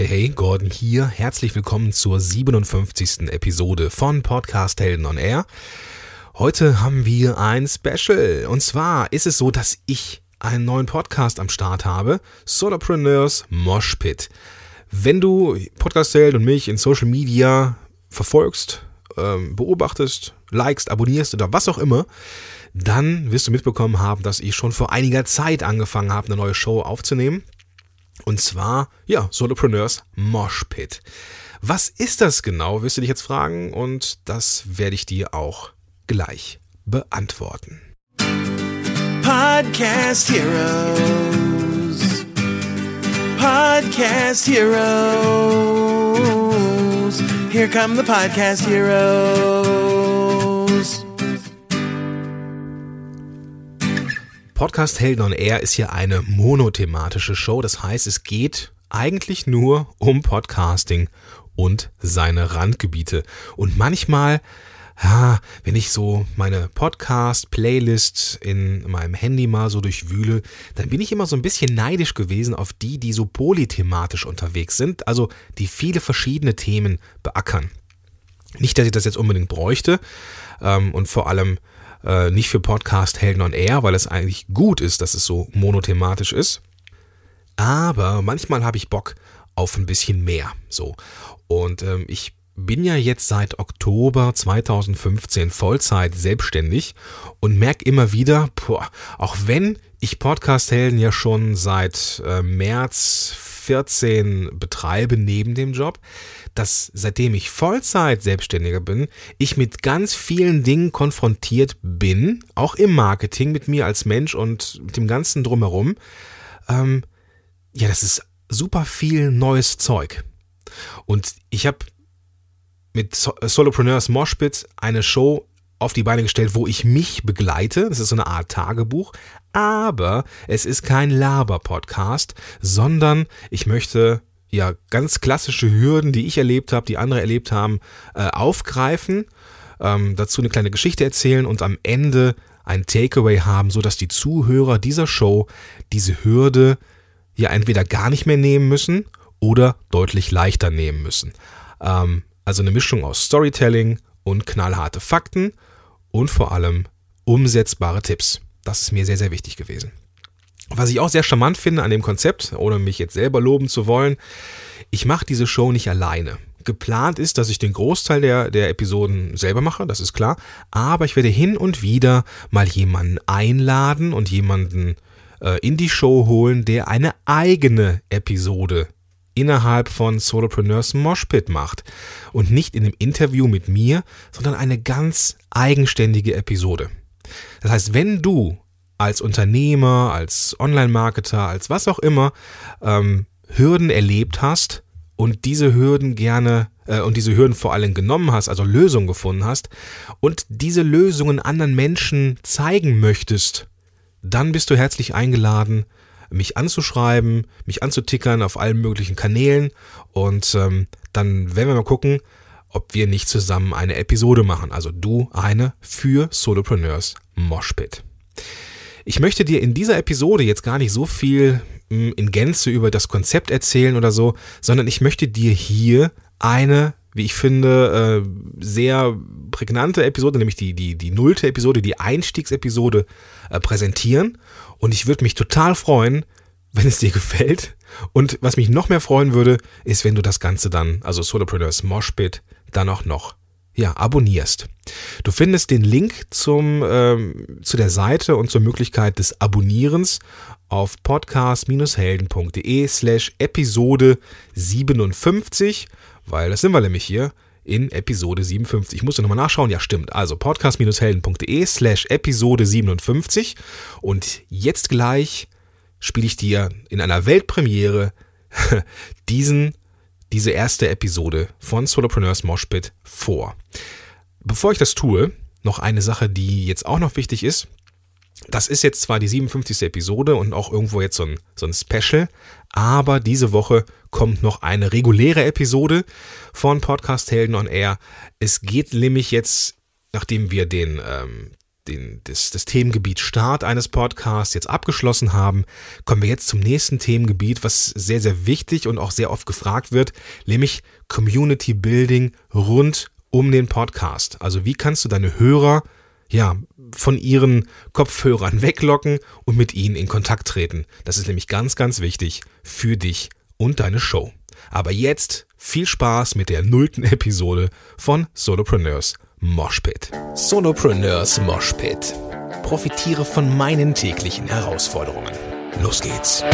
Hey, hey, Gordon hier. Herzlich willkommen zur 57. Episode von Podcast Helden on Air. Heute haben wir ein Special. Und zwar ist es so, dass ich einen neuen Podcast am Start habe. Solopreneurs Moshpit. Wenn du Podcast Helden und mich in Social Media verfolgst, ähm, beobachtest, likest, abonnierst oder was auch immer, dann wirst du mitbekommen haben, dass ich schon vor einiger Zeit angefangen habe, eine neue Show aufzunehmen. Und zwar, ja, Solopreneurs Mosh Pit. Was ist das genau, wirst du dich jetzt fragen und das werde ich dir auch gleich beantworten. Podcast Heroes. Podcast Heroes. Here come the Podcast Heroes. Podcast Helden on Air ist ja eine monothematische Show. Das heißt, es geht eigentlich nur um Podcasting und seine Randgebiete. Und manchmal, ja, wenn ich so meine Podcast-Playlist in meinem Handy mal so durchwühle, dann bin ich immer so ein bisschen neidisch gewesen auf die, die so polythematisch unterwegs sind, also die viele verschiedene Themen beackern. Nicht, dass ich das jetzt unbedingt bräuchte ähm, und vor allem äh, nicht für Podcast Helden on Air, weil es eigentlich gut ist, dass es so monothematisch ist. Aber manchmal habe ich Bock auf ein bisschen mehr. So. Und ähm, ich bin ja jetzt seit Oktober 2015 Vollzeit selbstständig und merke immer wieder, boah, auch wenn ich Podcast Helden ja schon seit äh, März 14 betreibe neben dem Job, dass seitdem ich Vollzeit Selbstständiger bin, ich mit ganz vielen Dingen konfrontiert bin, auch im Marketing mit mir als Mensch und mit dem ganzen drumherum. Ähm, ja, das ist super viel neues Zeug. Und ich habe mit Solopreneurs Moshpit eine Show auf die Beine gestellt, wo ich mich begleite. Das ist so eine Art Tagebuch. Aber es ist kein Laber-Podcast, sondern ich möchte ja ganz klassische Hürden, die ich erlebt habe, die andere erlebt haben, äh, aufgreifen, ähm, dazu eine kleine Geschichte erzählen und am Ende ein Takeaway haben, so dass die Zuhörer dieser Show diese Hürde ja entweder gar nicht mehr nehmen müssen oder deutlich leichter nehmen müssen. Ähm, also eine Mischung aus Storytelling und knallharte Fakten und vor allem umsetzbare Tipps. Das ist mir sehr, sehr wichtig gewesen. Was ich auch sehr charmant finde an dem Konzept, ohne mich jetzt selber loben zu wollen, ich mache diese Show nicht alleine. Geplant ist, dass ich den Großteil der, der Episoden selber mache, das ist klar, aber ich werde hin und wieder mal jemanden einladen und jemanden äh, in die Show holen, der eine eigene Episode innerhalb von Solopreneurs Moshpit macht. Und nicht in einem Interview mit mir, sondern eine ganz eigenständige Episode. Das heißt, wenn du als Unternehmer, als Online-Marketer, als was auch immer ähm, Hürden erlebt hast und diese Hürden gerne äh, und diese Hürden vor allem genommen hast, also Lösungen gefunden hast und diese Lösungen anderen Menschen zeigen möchtest, dann bist du herzlich eingeladen, mich anzuschreiben, mich anzutickern auf allen möglichen Kanälen und ähm, dann werden wir mal gucken, ob wir nicht zusammen eine Episode machen. Also du eine für Solopreneurs Moshpit. Ich möchte dir in dieser Episode jetzt gar nicht so viel hm, in Gänze über das Konzept erzählen oder so, sondern ich möchte dir hier eine, wie ich finde, äh, sehr prägnante Episode, nämlich die, die, die nullte Episode, die Einstiegsepisode äh, präsentieren. Und ich würde mich total freuen, wenn es dir gefällt. Und was mich noch mehr freuen würde, ist, wenn du das Ganze dann, also Solopreneurs Moshpit, dann auch noch ja, abonnierst. Du findest den Link zum, ähm, zu der Seite und zur Möglichkeit des Abonnierens auf podcast-helden.de slash Episode 57, weil das sind wir nämlich hier in Episode 57. Ich musste nochmal nachschauen, ja stimmt. Also podcast-helden.de slash Episode 57 und jetzt gleich spiele ich dir in einer Weltpremiere diesen diese erste Episode von Solopreneurs Moshpit vor. Bevor ich das tue, noch eine Sache, die jetzt auch noch wichtig ist. Das ist jetzt zwar die 57. Episode und auch irgendwo jetzt so ein, so ein Special, aber diese Woche kommt noch eine reguläre Episode von Podcast Helden on Air. Es geht nämlich jetzt, nachdem wir den, ähm, den, das, das Themengebiet Start eines Podcasts jetzt abgeschlossen haben, kommen wir jetzt zum nächsten Themengebiet, was sehr, sehr wichtig und auch sehr oft gefragt wird, nämlich Community Building rund um den Podcast. Also wie kannst du deine Hörer ja, von ihren Kopfhörern weglocken und mit ihnen in Kontakt treten. Das ist nämlich ganz, ganz wichtig für dich und deine Show. Aber jetzt viel Spaß mit der nullten Episode von Solopreneurs Moshpit. Solopreneurs Moshpit. Profitiere von meinen täglichen Herausforderungen. Los geht's.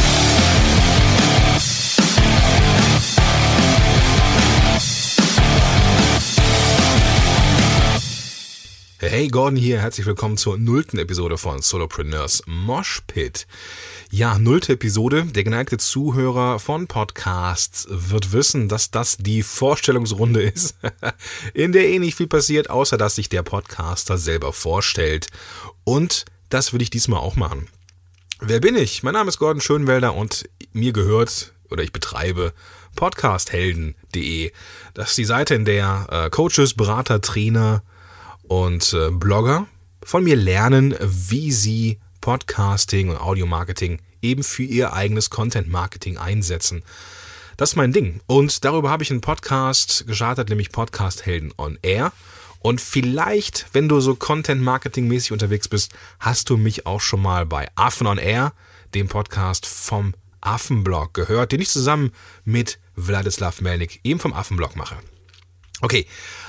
Hey, Gordon hier, herzlich willkommen zur nullten Episode von Solopreneurs Mosh Pit. Ja, nullte Episode. Der geneigte Zuhörer von Podcasts wird wissen, dass das die Vorstellungsrunde ist, in der eh nicht viel passiert, außer dass sich der Podcaster selber vorstellt. Und das würde ich diesmal auch machen. Wer bin ich? Mein Name ist Gordon Schönwelder und mir gehört oder ich betreibe podcasthelden.de. Das ist die Seite, in der äh, Coaches, Berater, Trainer, und äh, Blogger von mir lernen, wie sie Podcasting und Audio-Marketing eben für ihr eigenes Content-Marketing einsetzen. Das ist mein Ding. Und darüber habe ich einen Podcast gestartet, nämlich Podcast Helden on Air. Und vielleicht, wenn du so Content-Marketing-mäßig unterwegs bist, hast du mich auch schon mal bei Affen on Air, dem Podcast vom Affenblog, gehört, den ich zusammen mit Wladislav Melnik eben vom Affenblog mache. Okay,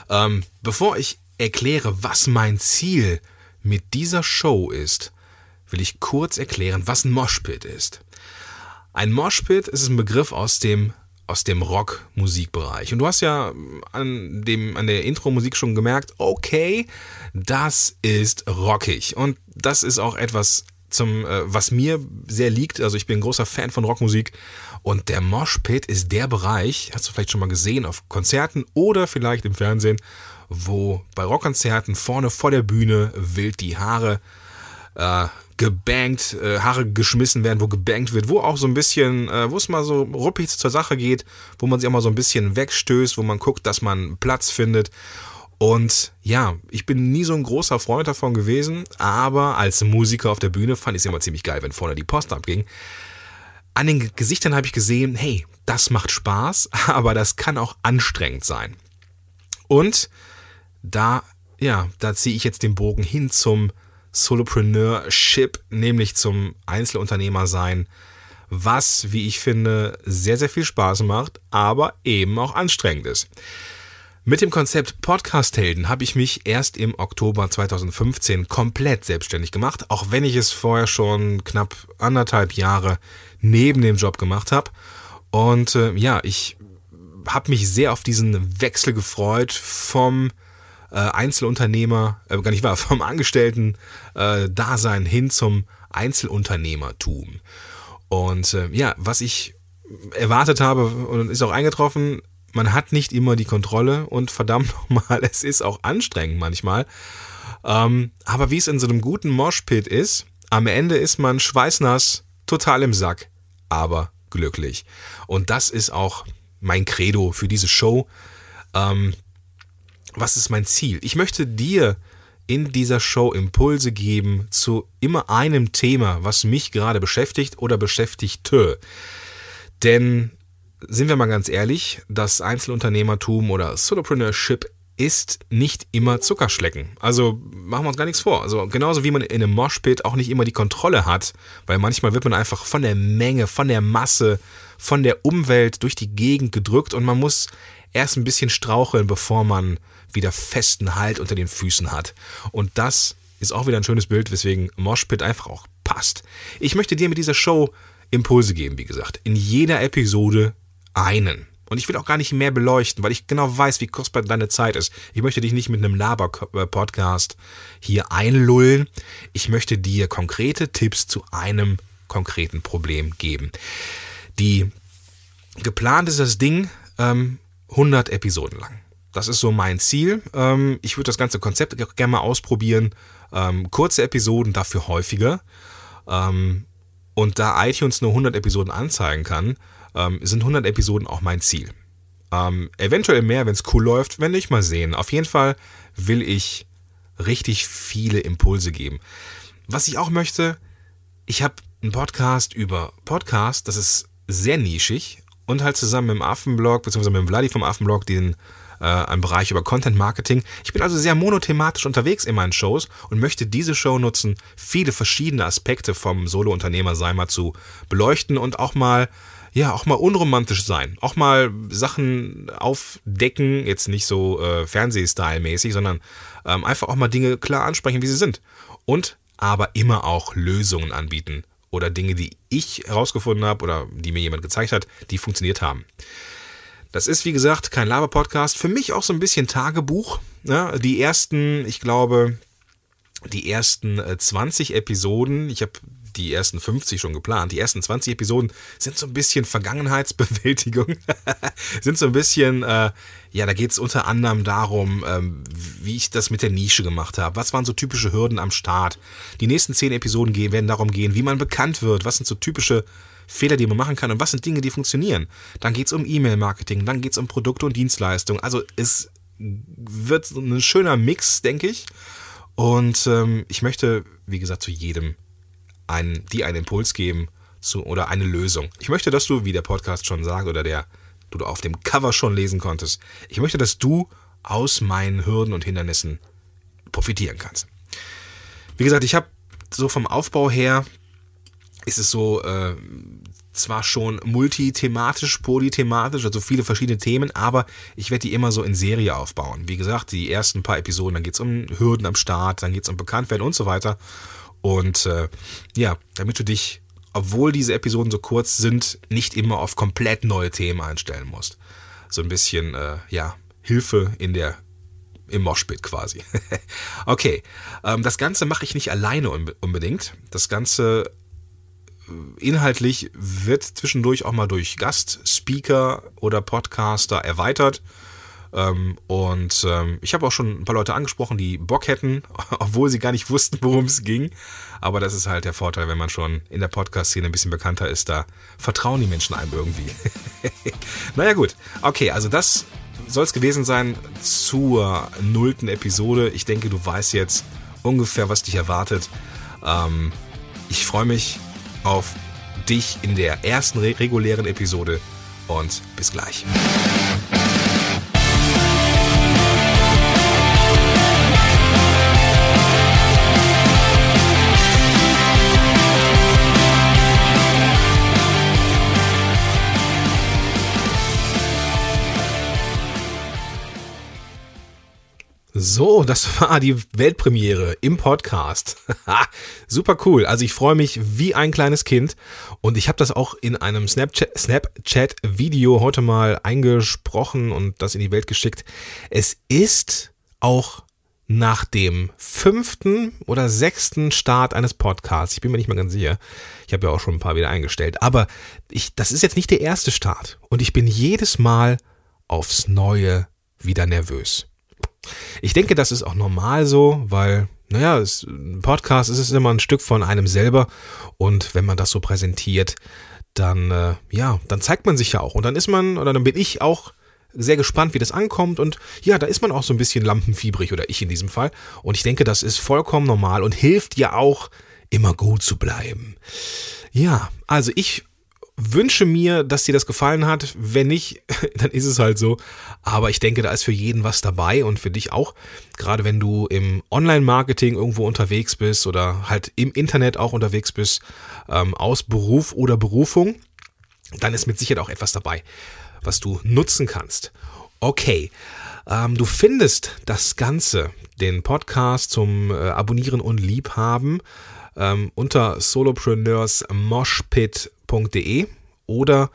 ähm, bevor ich erkläre, was mein Ziel mit dieser Show ist, will ich kurz erklären, was ein Moshpit ist. Ein Moshpit ist ein Begriff aus dem aus dem Rock-Musikbereich. Und du hast ja an, dem, an der Intro-Musik schon gemerkt, okay, das ist rockig. Und das ist auch etwas, zum, äh, was mir sehr liegt. Also ich bin ein großer Fan von Rockmusik. Und der Moshpit ist der Bereich, hast du vielleicht schon mal gesehen auf Konzerten oder vielleicht im Fernsehen, wo bei Rockkonzerten vorne vor der Bühne wild die Haare äh, gebankt, äh, Haare geschmissen werden, wo gebankt wird, wo auch so ein bisschen, äh, wo es mal so ruppig zur Sache geht, wo man sich auch mal so ein bisschen wegstößt, wo man guckt, dass man Platz findet. Und ja, ich bin nie so ein großer Freund davon gewesen, aber als Musiker auf der Bühne fand ich es immer ziemlich geil, wenn vorne die Post abging. An den Gesichtern habe ich gesehen, hey, das macht Spaß, aber das kann auch anstrengend sein. Und da, ja, da ziehe ich jetzt den Bogen hin zum Solopreneurship, nämlich zum Einzelunternehmer sein, was, wie ich finde, sehr, sehr viel Spaß macht, aber eben auch anstrengend ist. Mit dem Konzept Podcast-Helden habe ich mich erst im Oktober 2015 komplett selbstständig gemacht, auch wenn ich es vorher schon knapp anderthalb Jahre neben dem Job gemacht habe. Und äh, ja, ich habe mich sehr auf diesen Wechsel gefreut vom äh, Einzelunternehmer, äh, gar nicht wahr, vom Angestellten-Dasein äh, hin zum Einzelunternehmertum. Und äh, ja, was ich erwartet habe und ist auch eingetroffen, man hat nicht immer die Kontrolle und verdammt nochmal, es ist auch anstrengend manchmal. Ähm, aber wie es in so einem guten Moshpit ist, am Ende ist man schweißnass, total im Sack, aber glücklich. Und das ist auch mein Credo für diese Show. Ähm, was ist mein Ziel? Ich möchte dir in dieser Show Impulse geben zu immer einem Thema, was mich gerade beschäftigt oder beschäftigte. Denn sind wir mal ganz ehrlich, das Einzelunternehmertum oder Solopreneurship ist nicht immer Zuckerschlecken. Also machen wir uns gar nichts vor. Also genauso wie man in einem Moshpit auch nicht immer die Kontrolle hat, weil manchmal wird man einfach von der Menge, von der Masse, von der Umwelt durch die Gegend gedrückt und man muss erst ein bisschen straucheln, bevor man wieder festen Halt unter den Füßen hat. Und das ist auch wieder ein schönes Bild, weswegen Moshpit einfach auch passt. Ich möchte dir mit dieser Show Impulse geben, wie gesagt. In jeder Episode einen. Und ich will auch gar nicht mehr beleuchten, weil ich genau weiß, wie kostbar deine Zeit ist. Ich möchte dich nicht mit einem Laber-Podcast hier einlullen. Ich möchte dir konkrete Tipps zu einem konkreten Problem geben. Die geplant ist das Ding ähm, 100 Episoden lang. Das ist so mein Ziel. Ähm, ich würde das ganze Konzept gerne mal ausprobieren. Ähm, kurze Episoden, dafür häufiger. Ähm, und da iTunes nur 100 Episoden anzeigen kann, sind 100 Episoden auch mein Ziel. eventuell mehr, wenn es cool läuft, wenn nicht mal sehen. Auf jeden Fall will ich richtig viele Impulse geben. Was ich auch möchte, ich habe einen Podcast über Podcast, das ist sehr nischig und halt zusammen mit dem Affenblog, beziehungsweise mit dem Vladi vom Affenblog, den äh, einen Bereich über Content Marketing. Ich bin also sehr monothematisch unterwegs in meinen Shows und möchte diese Show nutzen, viele verschiedene Aspekte vom Solo-Unternehmer sein mal zu beleuchten und auch mal ja, auch mal unromantisch sein. Auch mal Sachen aufdecken, jetzt nicht so äh, Fernsehstyle-mäßig, sondern ähm, einfach auch mal Dinge klar ansprechen, wie sie sind. Und aber immer auch Lösungen anbieten oder Dinge, die ich herausgefunden habe oder die mir jemand gezeigt hat, die funktioniert haben. Das ist, wie gesagt, kein Laber-Podcast. Für mich auch so ein bisschen Tagebuch. Ne? die ersten, ich glaube, die ersten 20 äh, Episoden, ich habe die ersten 50 schon geplant. Die ersten 20 Episoden sind so ein bisschen Vergangenheitsbewältigung. sind so ein bisschen, äh, ja, da geht es unter anderem darum, ähm, wie ich das mit der Nische gemacht habe. Was waren so typische Hürden am Start? Die nächsten 10 Episoden gehen, werden darum gehen, wie man bekannt wird. Was sind so typische Fehler, die man machen kann und was sind Dinge, die funktionieren. Dann geht es um E-Mail-Marketing, dann geht es um Produkte und Dienstleistungen. Also es wird ein schöner Mix, denke ich. Und ähm, ich möchte, wie gesagt, zu jedem einen, die einen Impuls geben zu, oder eine Lösung. Ich möchte, dass du, wie der Podcast schon sagt oder der du auf dem Cover schon lesen konntest, ich möchte, dass du aus meinen Hürden und Hindernissen profitieren kannst. Wie gesagt, ich habe so vom Aufbau her ist es so äh, zwar schon multithematisch, polythematisch, also viele verschiedene Themen, aber ich werde die immer so in Serie aufbauen. Wie gesagt, die ersten paar Episoden, dann geht es um Hürden am Start, dann geht es um Bekanntwerden und so weiter. Und äh, ja, damit du dich, obwohl diese Episoden so kurz sind, nicht immer auf komplett neue Themen einstellen musst. So ein bisschen, äh, ja, Hilfe in der im Moshpit quasi. okay, ähm, das Ganze mache ich nicht alleine unbedingt. Das Ganze inhaltlich wird zwischendurch auch mal durch Gastspeaker oder Podcaster erweitert. Ähm, und ähm, ich habe auch schon ein paar Leute angesprochen, die Bock hätten, obwohl sie gar nicht wussten, worum es ging. Aber das ist halt der Vorteil, wenn man schon in der Podcast-Szene ein bisschen bekannter ist, da vertrauen die Menschen einem irgendwie. naja gut, okay, also das soll es gewesen sein zur nullten Episode. Ich denke, du weißt jetzt ungefähr, was dich erwartet. Ähm, ich freue mich auf dich in der ersten regulären Episode und bis gleich. So, das war die Weltpremiere im Podcast. Super cool. Also ich freue mich wie ein kleines Kind und ich habe das auch in einem Snapchat, Snapchat Video heute mal eingesprochen und das in die Welt geschickt. Es ist auch nach dem fünften oder sechsten Start eines Podcasts, ich bin mir nicht mal ganz sicher, ich habe ja auch schon ein paar wieder eingestellt, aber ich, das ist jetzt nicht der erste Start und ich bin jedes Mal aufs Neue wieder nervös. Ich denke, das ist auch normal so, weil, naja, ein Podcast ist es immer ein Stück von einem selber. Und wenn man das so präsentiert, dann, äh, ja, dann zeigt man sich ja auch. Und dann ist man, oder dann bin ich auch sehr gespannt, wie das ankommt. Und ja, da ist man auch so ein bisschen lampenfiebrig oder ich in diesem Fall. Und ich denke, das ist vollkommen normal und hilft ja auch, immer gut zu bleiben. Ja, also ich wünsche mir, dass dir das gefallen hat. Wenn nicht, dann ist es halt so. Aber ich denke, da ist für jeden was dabei und für dich auch. Gerade wenn du im Online-Marketing irgendwo unterwegs bist oder halt im Internet auch unterwegs bist, ähm, aus Beruf oder Berufung, dann ist mit Sicherheit auch etwas dabei, was du nutzen kannst. Okay. Ähm, du findest das Ganze, den Podcast zum äh, Abonnieren und Liebhaben, ähm, unter solopreneursmoshpit.de oder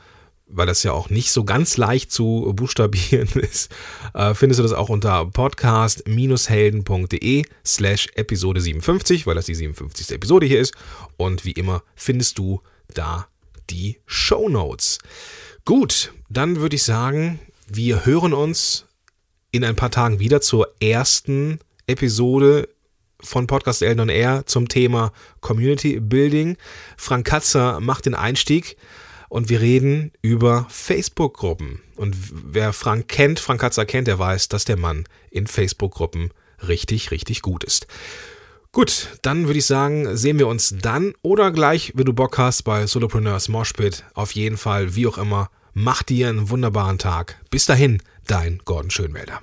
weil das ja auch nicht so ganz leicht zu buchstabieren ist, äh, findest du das auch unter podcast-helden.de slash Episode 57, weil das die 57. Episode hier ist. Und wie immer findest du da die Show Notes. Gut, dann würde ich sagen, wir hören uns in ein paar Tagen wieder zur ersten Episode von Podcast Elden Air zum Thema Community Building. Frank Katzer macht den Einstieg und wir reden über Facebook-Gruppen. Und wer Frank kennt, Frank Katzer kennt, der weiß, dass der Mann in Facebook-Gruppen richtig, richtig gut ist. Gut, dann würde ich sagen, sehen wir uns dann oder gleich, wenn du Bock hast, bei Solopreneurs Moshpit. Auf jeden Fall, wie auch immer, mach dir einen wunderbaren Tag. Bis dahin, dein Gordon Schönwälder.